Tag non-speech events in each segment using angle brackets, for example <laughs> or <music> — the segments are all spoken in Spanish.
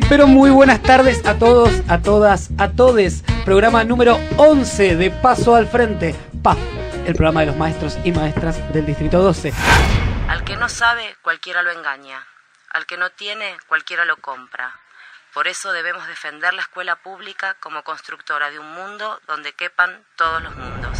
Muy, pero muy buenas tardes a todos, a todas, a todes. Programa número 11 de Paso al Frente, PAF, el programa de los maestros y maestras del Distrito 12. Al que no sabe, cualquiera lo engaña. Al que no tiene, cualquiera lo compra. Por eso debemos defender la escuela pública como constructora de un mundo donde quepan todos los mundos.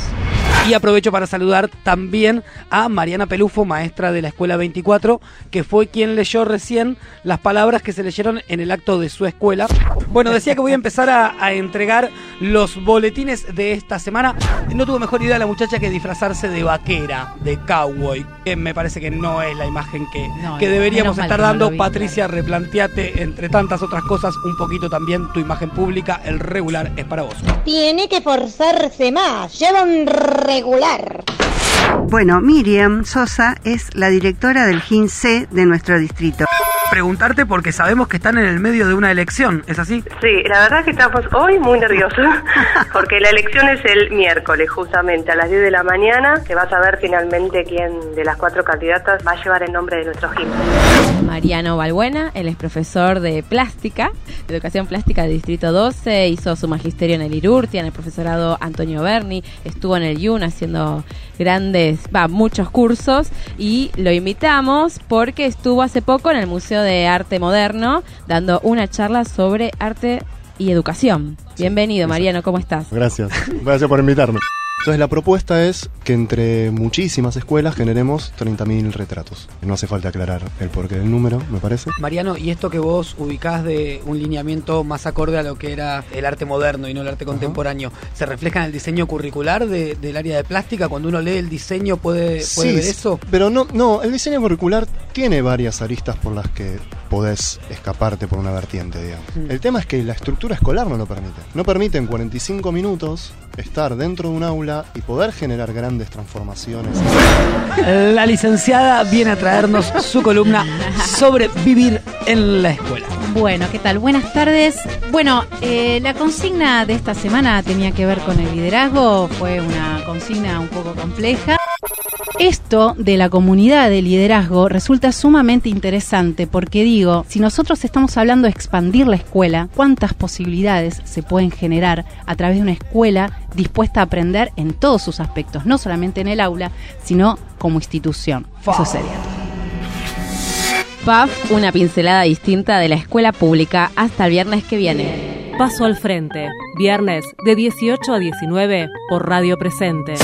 Y aprovecho para saludar también a Mariana Pelufo, maestra de la Escuela 24, que fue quien leyó recién las palabras que se leyeron en el acto de su escuela. Bueno, decía que voy a empezar a, entregar los boletines de esta semana. No tuvo mejor idea la muchacha que disfrazarse de vaquera, de cowboy, que me parece que no es la imagen que, No, que deberíamos estar que dando. vi, Patricia, replanteate, entre tantas otras cosas, un poquito también tu imagen pública. El regular es para vos. Tiene que forzarse más. Lleva un regular. Bueno, Miriam Sosa es la directora del GINC de nuestro distrito. Preguntarte porque sabemos que están en el medio de una elección, ¿es así? Sí, la verdad que estamos hoy muy nerviosos <laughs> porque la elección es el miércoles justamente a las 10 de la mañana que vas a ver finalmente quién de las cuatro candidatas va a llevar el nombre de nuestro GIM. Mariano Balbuena, él es profesor de plástica, de educación plástica del Distrito 12, hizo su magisterio en el IRURTIA, en el profesorado Antonio Berni, estuvo en el IUN haciendo grandes, va, muchos cursos y lo invitamos porque estuvo hace poco en el Museo de Arte Moderno dando una charla sobre arte y educación. Bienvenido, Mariano, ¿cómo estás? Gracias. Gracias por invitarme. Entonces la propuesta es que entre muchísimas escuelas generemos 30.000 retratos. No hace falta aclarar el porqué del número, me parece. Mariano, y esto que vos ubicás de un lineamiento más acorde a lo que era el arte moderno y no el arte contemporáneo, ¿se refleja en el diseño curricular de- del área de plástica? Cuando uno lee el diseño, ¿puede, puede ver sí, eso? Pero no, no, el diseño curricular tiene varias aristas por las que podés escaparte por una vertiente, digamos. Mm. El tema es que la estructura escolar no lo permite. No permite en 45 minutos estar dentro de un aula y poder generar grandes transformaciones. La licenciada viene a traernos su columna sobre vivir en la escuela. Bueno, ¿qué tal? Buenas tardes. Bueno, eh, la consigna de esta semana tenía que ver con el liderazgo, fue una consigna un poco compleja. Esto de la comunidad de liderazgo resulta sumamente interesante porque digo, si nosotros estamos hablando de expandir la escuela, ¿cuántas posibilidades se pueden generar a través de una escuela dispuesta a aprender en todos sus aspectos, no solamente en el aula, sino como institución? Eso sería. PAF, una pincelada distinta de la escuela pública hasta el viernes que viene. Paso al frente, viernes de 18 a 19 por Radio Presente.